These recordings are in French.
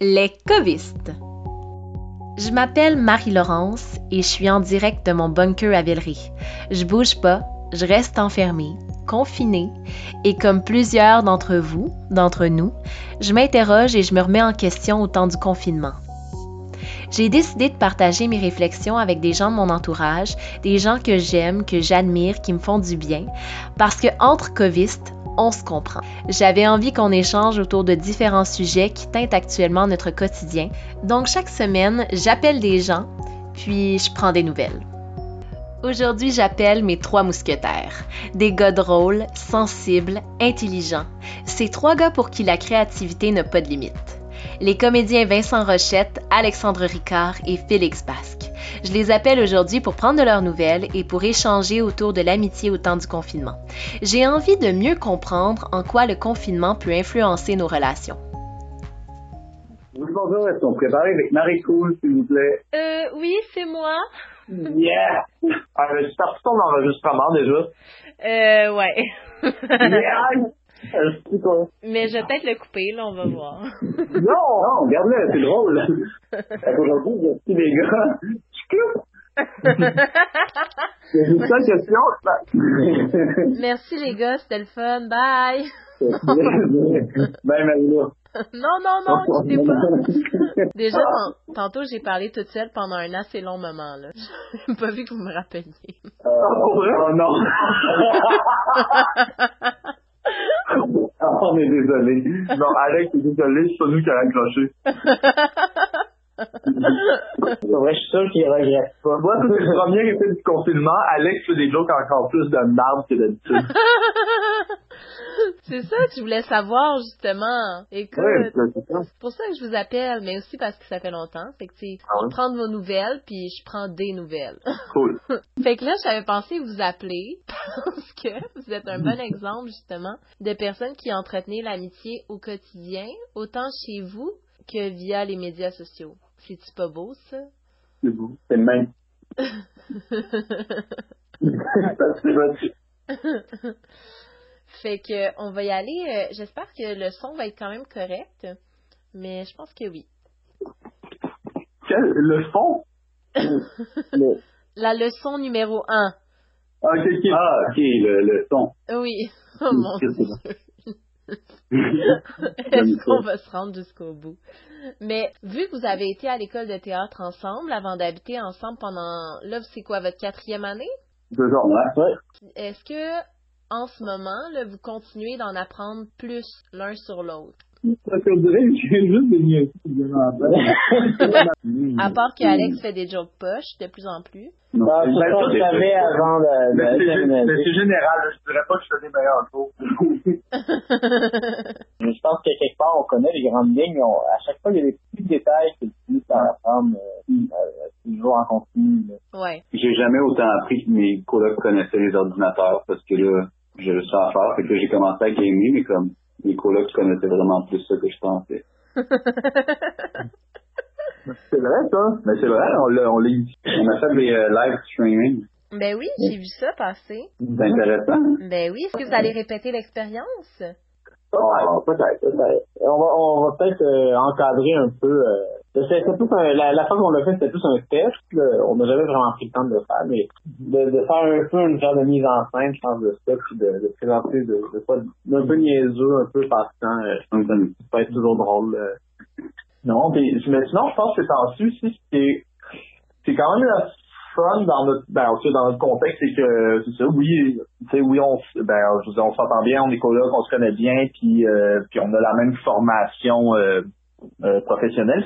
Les covistes. Je m'appelle Marie-Laurence et je suis en direct de mon bunker à Villeray. Je bouge pas, je reste enfermée, confinée, et comme plusieurs d'entre vous, d'entre nous, je m'interroge et je me remets en question au temps du confinement. J'ai décidé de partager mes réflexions avec des gens de mon entourage, des gens que j'aime, que j'admire, qui me font du bien, parce que entre covistes, on se comprend. J'avais envie qu'on échange autour de différents sujets qui teintent actuellement notre quotidien. Donc chaque semaine, j'appelle des gens, puis je prends des nouvelles. Aujourd'hui, j'appelle mes trois mousquetaires. Des gars drôles, sensibles, intelligents. Ces trois gars pour qui la créativité n'a pas de limite. Les comédiens Vincent Rochette, Alexandre Ricard et Félix Basque. Je les appelle aujourd'hui pour prendre de leurs nouvelles et pour échanger autour de l'amitié au temps du confinement. J'ai envie de mieux comprendre en quoi le confinement peut influencer nos relations. Oui, bonjour, est-ce qu'on prépare avec Marie Cool, s'il vous plaît? Euh, oui, c'est moi. Yeah! Ah, mais tu parti ton enregistrement déjà? Euh, ouais. Yeah! Euh? Mais je vais peut-être le couper, là, on va voir. Non, non, regarde-le, c'est drôle. Fait qu'aujourd'hui, je suis les gars. C'est ça question. Merci les gars, c'était le fun. Bye. Ben, Marie-Là. Non, non, non, quittez pas. Déjà, tan- tantôt, j'ai parlé toute seule pendant un assez long moment, là. J'ai pas vu que vous me rappeliez. Oh non! Ah, on est désolé. Non, Alex est désolé, c'est pas nous qui a accroché. C'est vrai, je suis sûr qu'il regrette pas. Moi, tout le premier effet du confinement, Alex fait des jokes encore plus de merde que d'habitude. C'est ça que je voulais savoir, justement. Écoute, c'est c'est pour ça que je vous appelle, mais aussi parce que ça fait longtemps. Fait que, tu sais, Ah ouais? je prends de vos nouvelles, puis je prends des nouvelles. Cool. fait que là, j'avais pensé vous appeler parce que vous êtes un bon exemple, justement, de personnes qui entretenaient l'amitié au quotidien, autant chez vous que via les médias sociaux. C'est-tu pas beau, ça? C'est beau. C'est le même. Fait que on va y aller. euh, J'espère que le son va être quand même correct, mais je pense que oui. Quel, le? Le- La leçon numéro un. Ah, ok. Ah, le, le son. Oui. Oh mon Qu'est-ce que Dieu. Est-ce qu'on va se rendre jusqu'au bout? Mais vu que vous avez été à l'école de théâtre ensemble avant d'habiter ensemble pendant, là, c'est quoi, votre quatrième année? Deux ans, ouais. Est-ce que, en ce moment, là, vous continuez d'en apprendre plus l'un sur l'autre? Ça qu'on dirait que j'ai juste des niaiseries qui. À part que Alex fait des jokes poches de plus en plus. Non. Ah, Ben, c'est- je savais avant de, Mais c'est de déménager. c'est général, je dirais pas que je fais des meilleurs je pense que quelque part, on connaît les grandes lignes. On- à chaque fois, il y a des petits détails que tu finis par apprendre euh, euh, toujours en continu. ouais. J'ai jamais autant appris que mes colocs connaissaient les ordinateurs parce que là, j'ai le ça à faire. Fait que j'ai commencé à gamer, mais comme mes colocs connaissaient vraiment plus ça que je pensais. C'est vrai, ça. Mais c'est vrai, on l'a, on l'a On a fait des euh, live streaming. Ben oui, j'ai vu ça passer. C'est intéressant. hein? Ben oui, est-ce que vous allez répéter l'expérience? Peut-être, peut-être. On va, on va peut-être euh, encadrer un peu. Euh, plus un- la, la fois qu'on l'a fait, c'était plus un test. là. On n'a jamais vraiment pris le temps de le faire, mais de, de faire un peu une genre de mise en scène, je pense, de ça, puis de, de présenter de, de quoi d'un peu niaiseux, un peu passant. Euh, ça peut être toujours drôle. euh. Non, mais, mais sinon, je pense que c'est en-dessus, si c'est, c'est quand même dans notre, ben, dans contexte, c'est que, c'est ça, oui, oui, on, ben, je on s'entend bien, on est colocs, on se connaît bien, puis, euh, on a la même formation, euh, euh, professionnelle,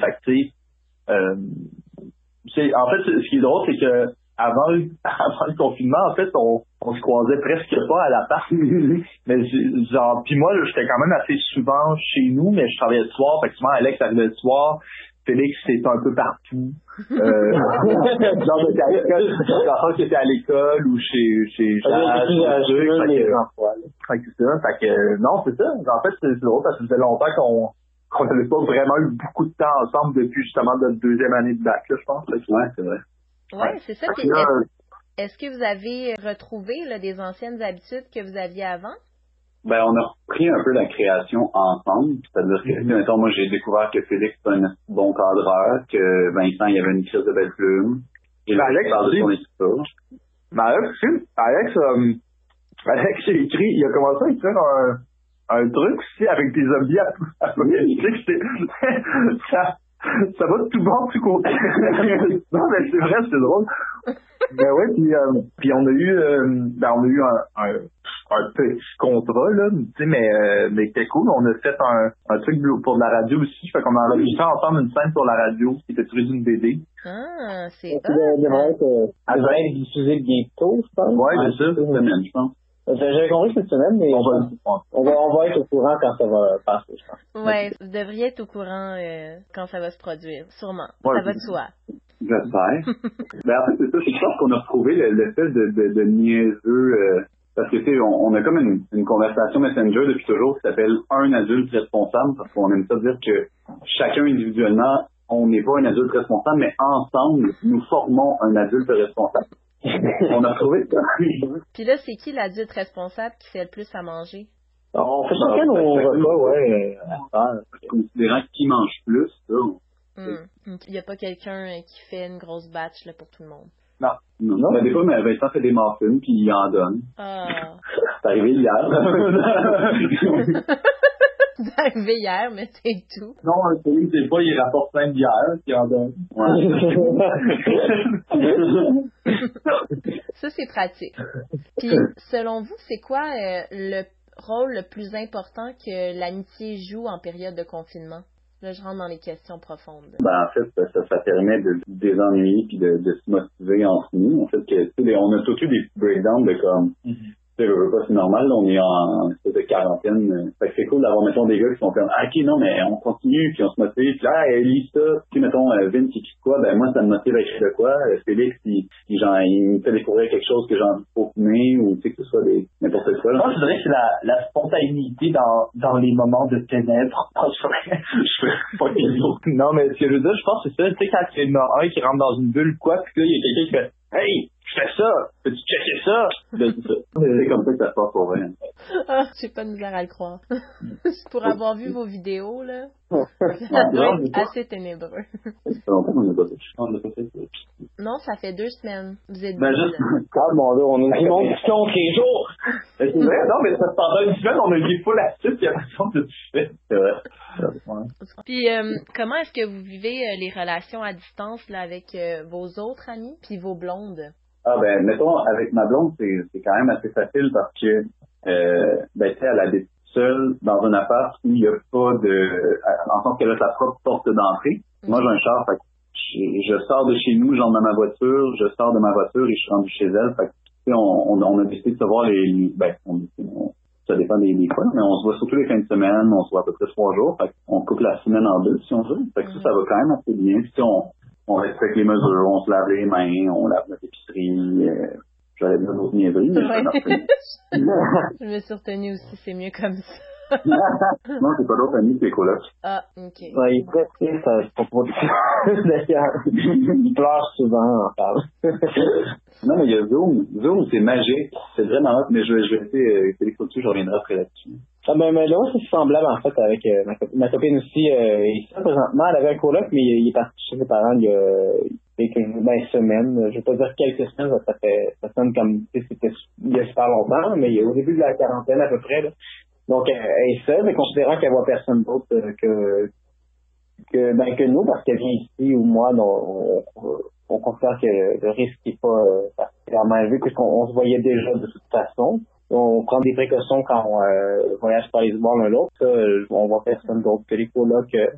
euh, en fait, ce qui est drôle, c'est que, avant, le- confinement, en fait, on, se croisait presque pas à la part. mais genre, puis moi, j'étais quand même assez souvent chez nous, mais je travaillais le soir, fait que souvent Alex arrivait le soir, Félix c'était un peu partout. Euh, genre de carrière, quand qui était à l'école ou chez chez âgeux, truc, fait les que- emplois, là. fait que c'est ça. Fait que, non, c'est ça. En fait, c'est drôle parce que ça faisait longtemps qu'on qu'on n'avait pas vraiment eu beaucoup de temps ensemble depuis justement notre deuxième année de bac, là, je pense. Ouais, c'est vrai. Ouais, c'est ça. Est-ce que vous avez retrouvé là, des anciennes habitudes que vous aviez avant? Ben, on a repris un peu la création ensemble. C'est-à-dire que, Mhm. mettons, moi, j'ai découvert que Félix est un bon cadreur, que Vincent, il avait une crise de belle plume. Et là, Alex il parle de son écriture. Mais Alex, Alex, euh, Alex a écrit, il a commencé à écrire un, un truc aussi avec des zombies apocalyptiques. C'est- ça, ça va de tout bord, tout côté. non, mais c'est vrai, c'est drôle. Ben ouais, puis, euh, puis on a eu, euh, ben on a eu un, un, un petit contrat, là, tu sais, mais, euh, mais c'était cool. On a fait un, un truc pour de la radio aussi. Fait qu'on a enregistré ensemble une scène pour la radio qui était tirée d'une BD. Ah, c'est Ça devrait hot. être, euh, ça devrait être diffusé bientôt, je pense. Ouais, c'est ça. Cette semaine, je pense. Euh, J'avais compris cette semaine, mais On va, on va, on va être au courant quand ça va passer, je pense. Ouais, vous devriez être au courant euh, quand ça va se produire, sûrement. Ouais, ça va de soi. J'espère. ben, en fait, c'est ça, je pense qu'on a retrouvé le- l'espèce de, de, de niaiseux, on, on a comme une, une conversation Messenger depuis toujours qui s'appelle un adulte responsable, parce qu'on aime ça dire que chacun individuellement, on n'est pas un adulte responsable, mais ensemble, nous formons un adulte responsable. on a trouvé ça. Puis là, c'est qui l'adulte responsable qui fait le plus à manger? On fait chacun nos repas, ouais. Considérant qui mange plus, ça. Hmm. Il n'y a pas quelqu'un euh, qui fait une grosse batch là, pour tout le monde. Non. non. Ben, des fois, mais Vincent fait des muffins, puis il en donne. Ah. C'est arrivé hier. c'est arrivé hier, mais c'est tout. Non, celui des fois, il rapporte plein bière, puis en donne. Ça, c'est pratique. Puis, selon vous, c'est quoi euh, le rôle le plus important que l'amitié joue en période de confinement? Là, je rentre dans les questions profondes. Ben, en fait, ça, ça permet de se désennuyer puis de, de se motiver entre nous. En fait, que, tu sais, on a tous eu des breakdowns de comme, sais, je veux pas, c'est normal, on est en espèce de quarantaine. euh, Fait que c'est cool d'avoir, mettons, des gars qui sont comme, ah, ok, non, mais on continue, puis on se motive, puis là, ah, lis ça, tu sais, mettons, euh, Vince, il écrit quoi, ben, moi, ça me motive à écrire de quoi, Euh, Félix, il, il, genre, il me fait découvrir quelque chose que j'ai envie de peaufiner, ou, tu sais, que ce soit des, n'importe quoi, là. Moi, je dirais que c'est la, la spontanéité dans, dans les moments de ténèbres. Non, je pas. Non, mais ce que je veux dire, je pense que c'est ça. Tu sais, quand il y en a un qui rentre dans une bulle, quoi, puis là, il y a quelqu'un qui fait Hey, fais ça, peux-tu checker ça? Ben, c'est ça. C'est comme ça que ça se passe pour vrai. Ah, j'ai pas de misère à le croire. Pour avoir vu vos vidéos, là, ça doit être assez ténébreux. Ça fait longtemps qu'on n'a pas fait. On l'a pas fait, ça. Non, ça fait deux semaines. Vous êtes Ben, deux, juste, Dieu, on est monde qui compte les jours. Ben, c'est vrai, non, mais ça, pendant une semaine, on a eu full acide, puis après a tout fait. C'est vrai. Puis, euh, comment est-ce que vous vivez euh, les relations à distance là, avec euh, vos autres amis puis vos blondes? Ah ben, mettons, avec ma blonde, c'est c'est quand même assez facile parce que, euh, ben, tu sais, elle habite seule dans un appart où il n'y a pas de... En sens qu'elle a sa propre porte d'entrée. Moi, j'ai un char, fait que je, je sors de chez nous, j'entre dans ma voiture, je sors de ma voiture et je suis rendu chez elle. Fait que, on, on, on a décidé de se voir les... Ben, on, on- ça dépend des, des fois, mais on se voit surtout les fins de semaine, on se voit à peu près trois jours. Fait on coupe la semaine en deux, si on veut. Fait que ça, ça va quand même assez bien. Puis, on, on respecte les mesures, on se lave les mains, on lave notre épicerie, euh, j'allais dire d'autres niaiseries, mais Ouais. Je me suis retenue aussi, c'est mieux comme ça. Non, c'est pas d'autres amis, c'est les colocs. Ah, ok. Ouais, il est très triste à ce propos D'ailleurs, il pleure souvent, en parle. Non, mais il y a Zoom. Zoom, c'est magique. C'est vraiment hot, mais je, vais essayer, euh, Félix au-dessus, je reviendrai après là-dessus. Ah ben, mais là, c'est semblable en fait avec euh, ma, copine, ma copine aussi. Euh, ici, présentement, elle avait un coloc, mais il, est parti chez ses parents il y a quelques ben, semaines. Je vais pas dire quelques semaines, ça fait ça sonne comme c'était il y a super longtemps, mais au début de la quarantaine à peu près. Là. Donc elle, est seule, mais considérant qu'elle voit personne d'autre euh, que que ben que nous, parce qu'elle vient ici ou moi, on, on, on considère que le risque n'est pas euh, particulièrement élevé, puisqu'on on se voyait déjà de toute façon on prend des précautions quand on euh, voyage par les voir l'un l'autre. Euh, on voit personne d'autre que les colocs. Euh,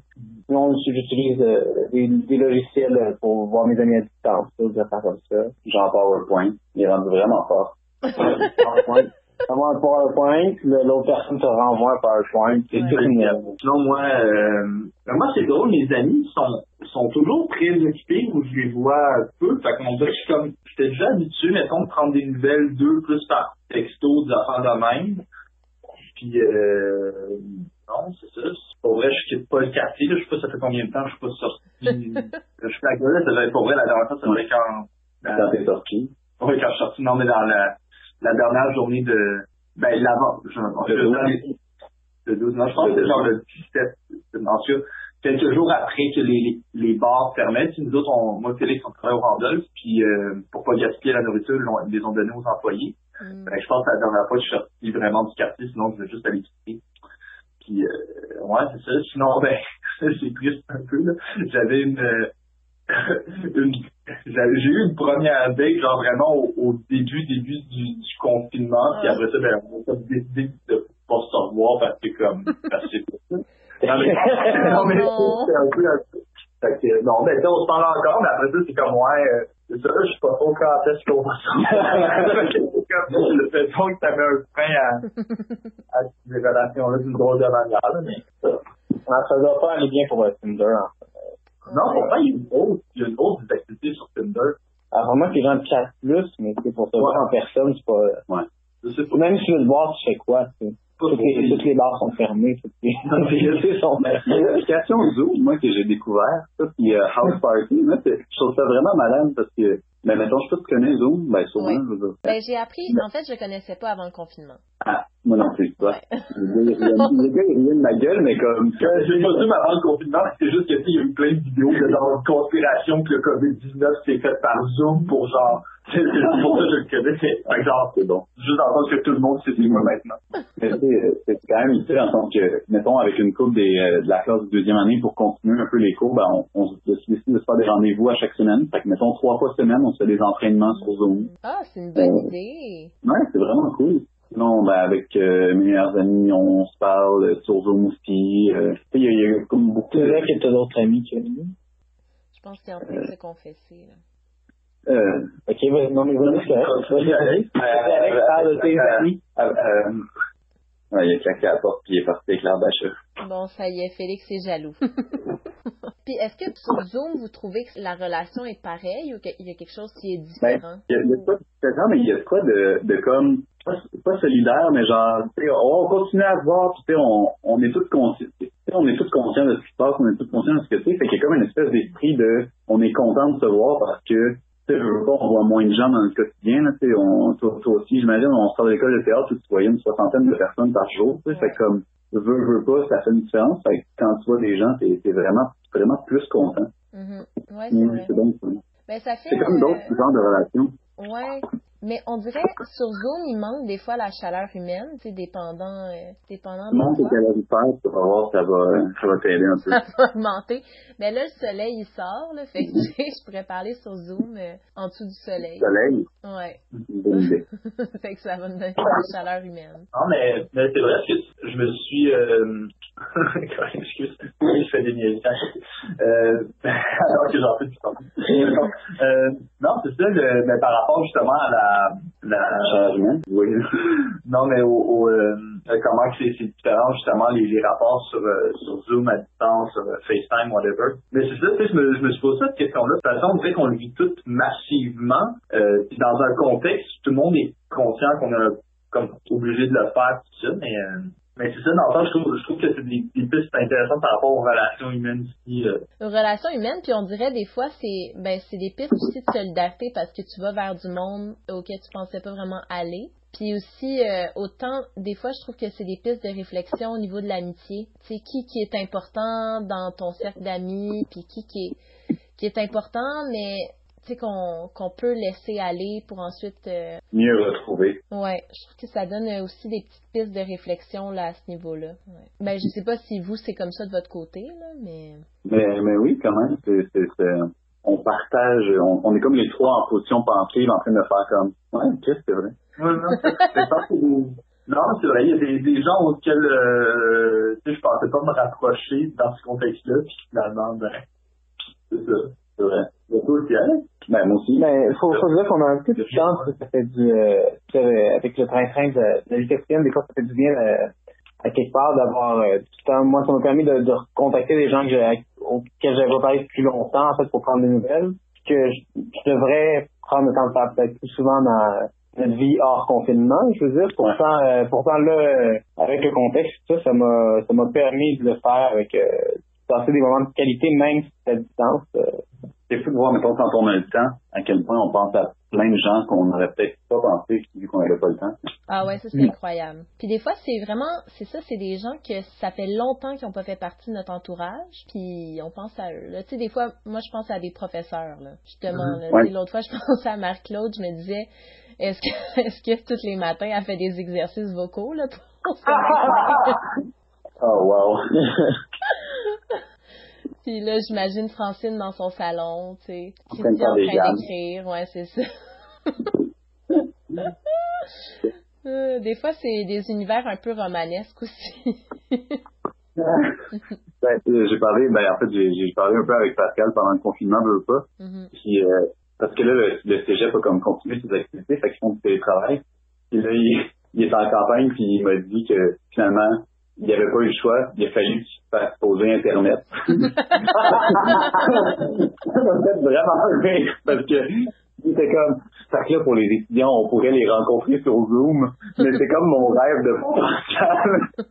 non, j'utilise euh, des, des logiciels pour voir mes amis à distance, vais faire comme ça. Genre PowerPoint. Il est rendu vraiment fort. PowerPoint. Avoir un PowerPoint, l'autre personne te renvoie un PowerPoint. C'est Ouais. Sinon, moi, euh, ben, moi, c'est drôle, mes amis sont, sont toujours très occupés où je les vois peu. Fait qu'on dirait que je suis comme, j'étais déjà habitué, mettons, de prendre des nouvelles d'eux plus par texto, des affaires de même. Puis, euh, non, c'est ça. C'est Pour vrai, je quitte pas le quartier, là. Je sais pas ça fait combien de temps que je suis pas sorti. je suis la gueule, ça devait être pour vrai, la dernière fois, c'est vrai quand, Quand t'es sorti. oui, quand je suis sorti, non, mais dans la, la dernière journée de, Ben, l'avant, le 12, non, je pense que c'est genre le 17, en tout cas, quelques jours après que les, les bars fermaient, puis nous autres, on, moi Félix, on travaillait au Randolph, puis euh, pour pas gaspiller la nourriture, ils les ont donnés aux employés. Mm. Ben, je pense que la dernière fois que je suis sorti vraiment du quartier, sinon je vais juste aller quitter. Puis, euh, ouais, c'est ça. Sinon, ben, c'est triste un peu, là. J'avais une, une j'ai eu une première date, genre vraiment au, début, début du, du confinement, puis après ça, ben, on a décidé de pas se revoir parce que comme parce que non mais, non, mais c'est un peu un peu. Fait que, non, mais on se parle encore, mais après ça, c'est comme ouais, euh, je suis pas trop quand est-ce qu'on va se revoir. le fait que ça met un frein à, à ces relations-là d'une drôle de manière, mais ça. Ça doit pas aller bien pour Tinder, en fait. Non, pourtant, il y a une autre, il y a une autre activité sur Tinder. Alors, vraiment que les gens chassent plus, mais c'est pour se voir en personne, c'est pas. Ouais. Même si tu veux te voir, tu fais quoi, tu sais? Toutes les, toutes les bars sont fermées. Toutes les, sont L'application Zoom, moi, que j'ai découvert, ça, puis euh, House Party, moi, je trouve ça vraiment malade parce que, ben, mettons, je sais pas si tu connais Zoom, ben, sûrement, oui. je veux dire. Ben, j'ai appris, en fait, je connaissais pas avant le confinement. Ah, moi non plus, toi. Le gars, il rien de ma gueule, mais comme. J'ai pas Zoom avant le confinement, c'est juste qu'il y a eu plein de vidéos de genre conspiration que le COVID-19 s'est fait par Zoom pour genre c'est pour ça que je le connais. C'est genre, c'est bon. Juste en tant que tout le monde sait c'est moi maintenant. Mais c'est quand même utile en tant que, mettons, avec une coupe des, euh, de la classe de deuxième année pour continuer un peu les cours, ben, on, on décide de se faire des rendez-vous à chaque semaine. Fait que, mettons, trois fois semaine, on se fait des entraînements sur Zoom. Ah, c'est une bonne euh, idée. Ouais, c'est vraiment cool. Sinon, ben, avec euh, mes meilleurs amis, on se parle sur Zoom aussi. Euh, il y, y, a comme beaucoup. C'est vrai que tu as d'autres amis qui Je pense qu'il est en train de se confesser, là. Euh, ok, non, mais vas-y, c'est parle de tes amis. il a claqué à la porte puis il est parti avec l'arbacheur. Bon, ça y est, Félix est jaloux. puis est-ce que sur Zoom, vous trouvez que la relation est pareille ou qu'il y a quelque chose qui est différent? Ben, il y a, il y a de différent, mais il y a quoi de, de comme, pas, pas solidaire, mais genre, on continue à se voir, puis on, on est tous conscients. On est tous conscients de ce qui se passe, on est tous conscients de ce que c'est. Fait qu'il y a comme une espèce d'esprit de on est content de se voir parce que sais, on voit moins de gens dans le quotidien. Là, on, toi, toi aussi, j'imagine, on sort de l'école de théâtre où tu voyais une soixantaine de personnes par jour. Fait comme, veux, veux pas, ça fait une différence. Fait que quand tu vois des gens, t'es es vraiment, vraiment plus content. Mm-hmm. Ouais, c'est. Donc, ben, ça fait, c'est comme d'autres euh... genres de relations. Ouais. Mais on dirait sur Zoom, il manque des fois la chaleur humaine, tu sais, dépendant, euh, dépendant de Monte tes calorifères, tu vas voir, ça va, ça va t'aider un peu. Ça va augmenter. Mais là, le soleil, il sort, là, fait que je pourrais parler sur Zoom euh, en dessous du soleil. Soleil? Ouais. Bonne idée. fait que ça va me donner la chaleur humaine. Non, mais, mais c'est vrai que je me suis, euh, excuse, je fais des niaisages. Euh, alors que j'en fais du temps. euh, non, c'est ça, le, mais par rapport justement à la, la. Oui. non, mais au, au euh, comment c'est différent justement les, rapports sur, euh, sur Zoom à distance, sur euh, FaceTime, whatever. Mais c'est ça, tu sais, je me, je suis posé cette question-là. De toute façon, on dirait qu'on le vit tout massivement, euh, dans un contexte tout le monde est conscient qu'on a comme obligé de le faire, tout ça, mais euh, mais c'est ça, dans je trouve, je trouve que c'est des, pistes intéressantes par rapport aux relations humaines aussi. Euh. Relations humaines, puis on dirait des fois, c'est ben c'est des pistes aussi de solidarité parce que tu vas vers du monde auquel tu pensais pas vraiment aller. Puis aussi, euh, autant, des fois, je trouve que c'est des pistes de réflexion au niveau de l'amitié. Tu sais, qui qui est important dans ton cercle d'amis, puis qui qui est, qui est important, mais qu'on qu'on peut laisser aller pour ensuite... Euh... Mieux retrouver. Ouais, je trouve que ça donne aussi des petites pistes de réflexion là, à ce niveau-là. Ouais. Ben, je sais pas si vous, c'est comme ça de votre côté, là, mais... Mais, mais oui, quand même, c'est... On partage, on, on, est comme les trois en position pensive en train de faire comme... Ouais, qu'est-ce que c'est vrai? Ouais, non, c'est Non, c'est vrai, il y a des, des gens auxquels euh, tu sais, je pensais pas me rapprocher dans ce contexte-là, puis finalement, ben, c'est ça, c'est vrai. Le ben, moi aussi. Ben, faut, faut dire qu'on a un peu de chance, ça fait du, euh, avec le train-train de, de la des fois, ça fait du bien, euh, à quelque part, d'avoir euh, du temps. Moi, ça m'a permis de, de contacter des gens que j'ai, auxquels j'avais pas parlé depuis longtemps, en fait, pour prendre des nouvelles, que je, je devrais prendre le temps de faire peut-être plus souvent dans notre vie hors confinement, je veux dire. Pourtant, ouais. euh, pourtant là, euh, avec le contexte, ça, ça m'a, ça m'a permis de le faire avec, euh, passer des moments de qualité, même si c'est à distance. Euh, c'est fou de voir, mettons, quand on a le temps, à quel point on pense à plein de gens qu'on n'aurait peut-être pas pensé vu qu'on n'avait pas le temps. Ah ouais, ça c'est incroyable. Puis des fois, c'est vraiment, c'est ça, c'est des gens que ça fait longtemps qu'ils n'ont pas fait partie de notre entourage, puis on pense à eux. Tu sais, des fois, moi je pense à des professeurs, là, justement. Ouais. L'autre fois, je pensais à Marc-Claude, je me disais, est-ce que, est-ce que tous les matins, elle fait des exercices vocaux, là, pour se Oh, wow. Puis là, j'imagine Francine dans son salon, tu sais, de Christian en train d'écrire, ouais, c'est ça. Euh, des fois, c'est des univers un peu romanesques aussi. Ben, j'ai parlé, ben, en fait, j'ai parlé un peu avec Pascal pendant le confinement, je veux pas. Mhm. Puis, euh, parce que là, le, le cégep a comme continué ses activités, fait qu'ils font du télétravail. Puis là, il, il est en campagne, puis il m'a dit que finalement, il n'y avait pas eu le choix, il a fallu qu'il se fasse poser Internet. ça m'a fait vraiment rire, parce que c'était comme, fait que là, pour les étudiants, on pourrait les rencontrer sur Zoom, mais c'est comme mon rêve de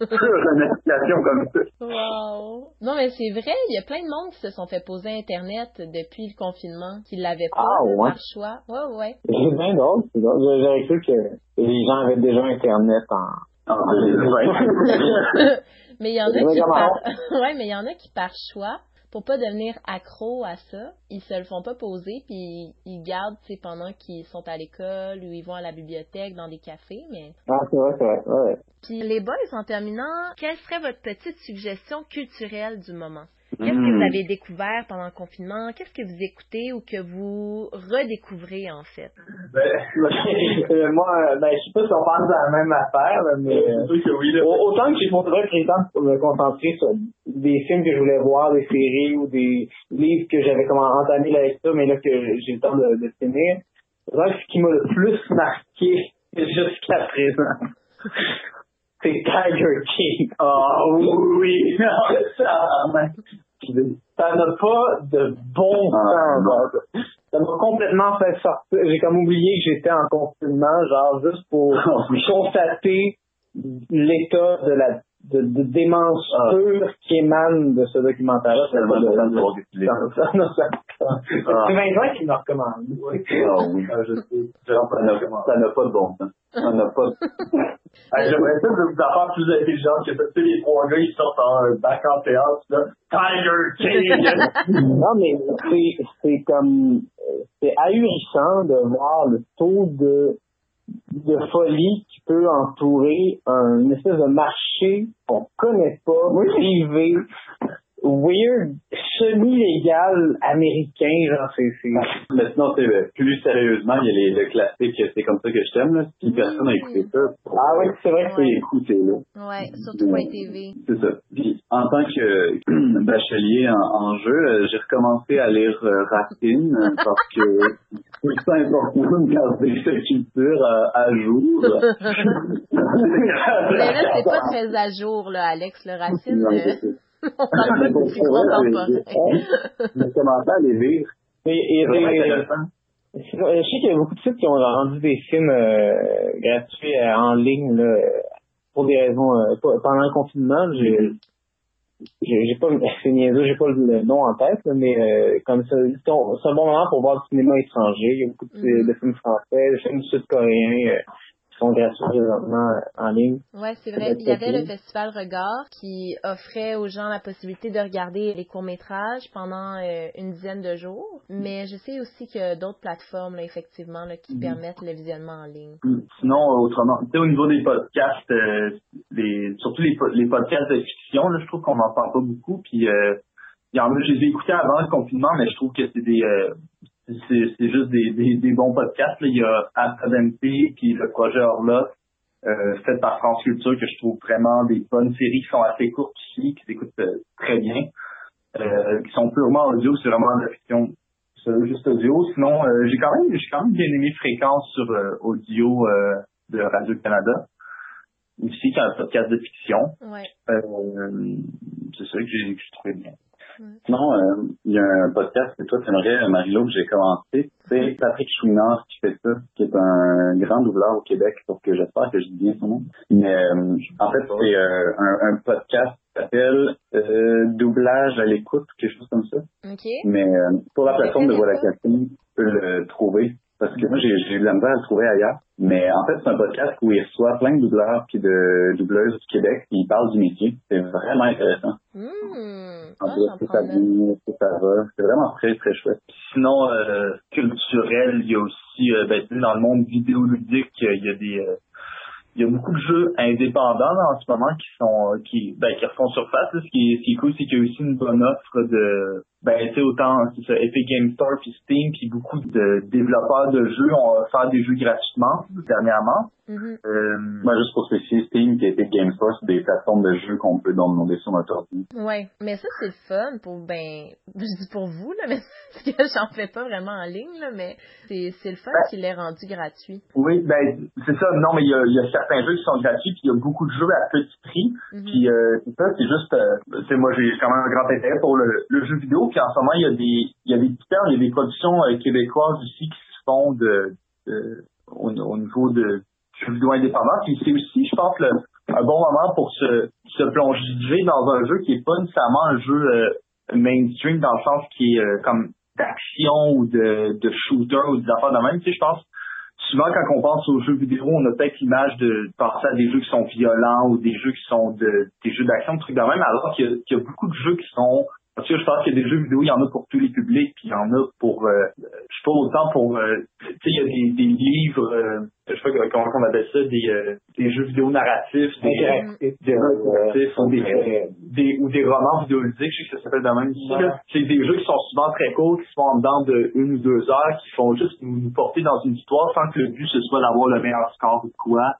sur une application comme ça. Wow! Non, mais c'est vrai, il y a plein de monde qui se sont fait poser Internet depuis le confinement, qui l'avaient pas, Ah, ouais. par choix. Ouais, ouais. C'est bien drôle, c'est drôle. J'aurais cru que les gens avaient déjà Internet en... 2020. mais il y en a qui par... ouais, mais il y en a qui par choix, pour pas devenir accro à ça, ils se le font pas poser puis ils gardent, tu pendant qu'ils sont à l'école ou ils vont à la bibliothèque, dans des cafés, mais Ah, c'est vrai, c'est vrai. Ouais. Puis les boys, en terminant, quelle serait votre petite suggestion culturelle du moment? Qu'est-ce que Hmm. vous avez découvert pendant le confinement? Qu'est-ce que vous écoutez ou que vous redécouvrez en fait? Ben, euh, moi, ben, je sais pas si on pense à la même affaire, mais euh, que oui, là. au- autant que j'ai pas trouvé le temps pour me concentrer sur des films que je voulais voir, des séries ou des livres que j'avais comme entamé la lecture, mais là que j'ai le temps de, de finir. C'est vrai que ce qui m'a le plus marqué jusqu'à présent, c'est Tiger King. Oh oui, ça, Ça n'a pas de bon Ah, sens. Ça m'a complètement fait sortir. J'ai comme oublié que j'étais en confinement, genre juste pour constater l'état de la de, de démence Ah. pure qui émane de ce documentaire-là. C'est tellement important de voir Ah. C'est Vincent qui me recommande. Ah oui. Ah, je sais. Genre, ça n'a pas de bon sens. Ça n'a pas de... Ah, J'aimerais ça de vous affaires plus intelligentes que sais, les trois gars, ils sortent en bac en théâtre, là. Tiger King! Non, mais c'est, c'est comme, euh, c'est ahurissant de voir le taux de, de folie qui peut entourer un espèce de marché qu'on connaît pas, privé, weird, semi-légal américain, genre, c'est, c'est, Mais sinon, c'est euh, plus sérieusement, il y a les, le classique C'est comme ça que je t'aime, là. Si personne n'a écouté ça, ah ouais, c'est vrai que c'est, écouter, là. Ouais, surtout Point TV. C'est ça. Puis, en tant que bachelier en, en jeu, euh, j'ai recommencé à lire euh, Racine parce que c'est pas important de garder cette culture euh, à jour. Mais là, c'est pas très à jour, là, Alex, le racine. Non, euh, on Pour commencé à les lire. et, et, intéressant. Je sais qu'il y a beaucoup de sites qui ont rendu des films euh, gratuits euh, en ligne là, euh, pour des raisons euh, pendant le confinement. J'ai j'ai pas c'est niaiseux, j'ai pas le, nom en tête, mais euh, comme ça, c'est un bon moment pour voir du cinéma étranger. Il y a beaucoup de, Mhm. de films français, de films sud-coréens euh, sont gratuits présentement euh, en ligne. Ouais, c'est vrai. Il y avait le festival Regard qui offrait aux gens la possibilité de regarder les courts-métrages pendant euh, une dizaine de jours. Mais je sais aussi qu'il y a d'autres plateformes, là, effectivement, là, qui permettent le visionnement en ligne. Sinon, autrement, tu sais, au niveau des podcasts, euh, les, surtout les, po- les podcasts de fiction, là, je trouve qu'on n'en parle pas beaucoup. Puis, euh, je les ai écoutés avant le confinement, mais je trouve que c'est des, euh, c'est, juste des, des, des bons podcasts. Là. Il y a Academy, puis le projet Orla, euh, fait par France Culture, que je trouve vraiment des bonnes séries qui sont assez courtes aussi, qui s'écoutent euh, très bien, euh, qui sont purement audio, c'est vraiment la fiction juste audio. Sinon, euh, j'ai quand même j'ai quand même bien aimé Fréquence sur euh, audio de Radio-Canada. Aussi, qui est un podcast de fiction. Ouais. Euh, c'est ça que j'ai trouvé bien. Sinon, euh, il y a un podcast que toi t'aimerais, Marie-Lô, que j'ai commencé. C'est Patrick Chouinard qui fait ça, qui est un grand doubleur au Québec, sauf que j'espère que je dis bien son nom. Mais euh, en fait, c'est euh, un, un podcast qui s'appelle euh, Doublage à l'écoute, quelque chose comme ça. Mais euh, sur la plateforme de Voilà. Casting, tu peux le trouver. Parce que moi, j'ai eu de la misère à le trouver ailleurs. Mais en fait, c'est un podcast où il reçoit plein de doubleurs puis de doubleuses du Québec qui parlent du métier. C'est vraiment intéressant. Hmm. En Ah, plus, prends ça va. C'est vraiment très, très chouette. Sinon, euh, culturel, il y a aussi, euh, ben, tu sais, dans le monde vidéoludique, euh, il y a des, euh, il y a beaucoup de jeux indépendants là, en ce moment qui sont, euh, qui, ben, qui refont surface. là. Ce qui est, ce qui est cool, c'est qu'il y a aussi une bonne offre de, ben, tu sais, autant, c'est ça, Epic Game Store puis Steam, puis beaucoup de développeurs de jeux ont offert des jeux gratuitement dernièrement. Mhm. Euh, Moi, juste pour spécifier, Steam a été Game Store, c'est des plateformes de jeux qu'on peut downloader sur notre ordi. Ouais, mais ça c'est le fun pour ben je dis pour vous là mais parce que j'en fais pas vraiment en ligne là mais c'est c'est le fun qu'il l'ait rendu gratuit. Oui, ben c'est ça. Non, mais il y a, il y a certains jeux qui sont gratuits, puis il y a beaucoup de jeux à petit prix. Mhm. Puis euh, c'est ça, c'est juste, euh, tu sais, moi j'ai quand même un grand intérêt pour le, le jeu vidéo. Puis en ce moment, il y a des, il y a des il y a des productions euh, québécoises aussi qui se font de, au, au niveau de jeux vidéo indépendants. Puis c'est aussi, je pense, un bon moment pour se, plonger dans un jeu qui est pas nécessairement un jeu euh, mainstream dans le sens qui est euh, comme d'action ou de, shooter ou des affaires de même. Tu sais, je pense souvent quand on pense aux jeux vidéo, on a peut-être l'image de penser à des jeux qui sont violents ou des jeux qui sont de des jeux d'action, des trucs de même, alors qu'il y, y a beaucoup de jeux qui sont parce que je pense qu'il y a des jeux vidéo, il y en a pour tous les publics, puis il y en a pour euh, je sais pas autant pour euh, tu sais, il y a des, des livres euh, je sais pas comment on appelle ça, des, euh, des jeux vidéo narratifs, des, des interactifs, ou des, Euh, des ou des romans vidéoludiques, je sais que ça s'appelle de même ici. C'est des jeux qui sont souvent très courts, qui se font en dedans de une ou deux heures, qui font juste nous, porter dans une histoire sans que le but ce soit d'avoir le meilleur score ou quoi.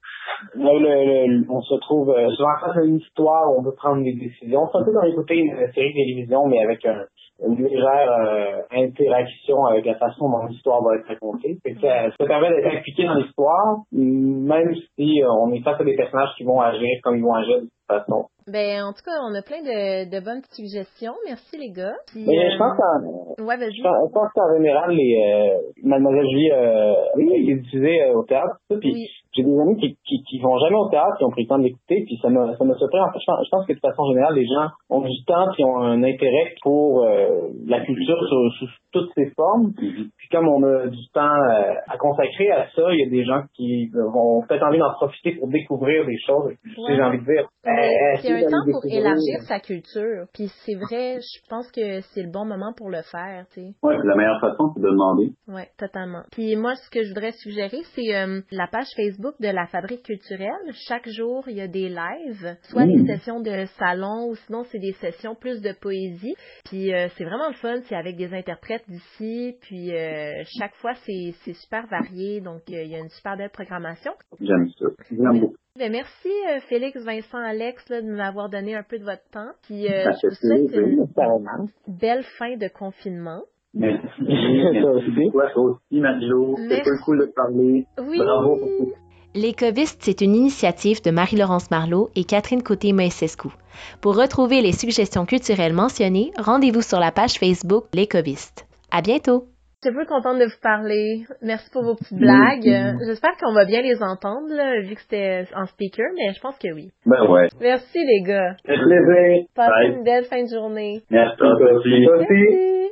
Là, le- le- on se trouve euh, souvent face à une histoire où on peut prendre des décisions. C'est un peu comme écouter une série de télévision, mais avec un- une légère euh, interaction avec la façon dont l'histoire va être racontée. Ça, ça permet d'être impliqué dans l'histoire, même si euh, on est face à des personnages qui vont agir comme ils vont agir façon. Ben en tout cas, on a plein de, de bonnes suggestions. Merci les gars. Puis, Mais euh, je pense qu'en Ouais, vas-y. je pense- je pense qu'en général, les euh, Mademoiselle Julie, euh, oui, il est diffusé euh, au théâtre, tout ça, puis Oui. j'ai des amis qui, qui, qui vont jamais au théâtre, qui ont pris le temps de l'écouter, puis ça m'a ça m'a surpris. En fait, je pense, je pense que de façon générale, les gens ont du temps puis ont un intérêt pour euh, la culture sous, sous toutes ses formes. Puis comme on a du temps euh, à consacrer à ça, il y a des gens qui vont peut-être envie d'en profiter pour découvrir des choses. J'ai envie de dire. Mais euh, c'est un temps pour élargir sa culture. Puis c'est vrai, je pense que c'est le bon moment pour le faire, tu sais. Ouais, la meilleure façon, c'est de demander. Ouais, totalement. Puis moi, ce que je voudrais suggérer, c'est euh, la page Facebook de la Fabrique culturelle. Chaque jour, il y a des lives, soit Mm. des sessions de salon ou sinon c'est des sessions plus de poésie. Puis euh, c'est vraiment le fun, c'est avec des interprètes d'ici. Puis euh, chaque fois, c'est super varié, donc il y a une super belle programmation. J'aime ça. J'aime beaucoup. Ben, merci euh, Félix, Vincent, Alex là, de nous avoir donné un peu de votre temps. Puis euh, Ça je vous souhaite une belle fin de confinement. Merci. Ça aussi. Merci. Toi aussi, Merci. pas cool de te parler. Oui. Bravo pour tout. Les Covistes, c'est une initiative de Marie-Laurence Marlot et Catherine Côté-Moïsescu. Pour retrouver les suggestions culturelles mentionnées, rendez-vous sur la page Facebook Les Covistes. À bientôt! Je suis peu contente de vous parler. Merci pour vos petites blagues. J'espère qu'on va bien les entendre, là, vu que c'était en speaker, mais je pense que oui. Ben ouais. Merci les gars. Plaisir. Passez une belle fin de journée. Merci. Merci.